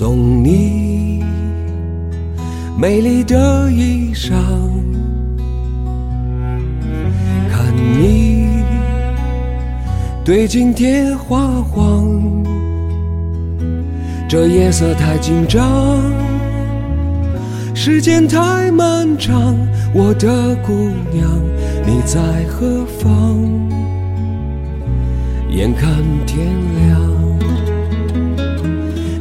送你美丽的衣裳，看你对镜贴花黄。这夜色太紧张，时间太漫长，我的姑娘你在何方？眼看天亮，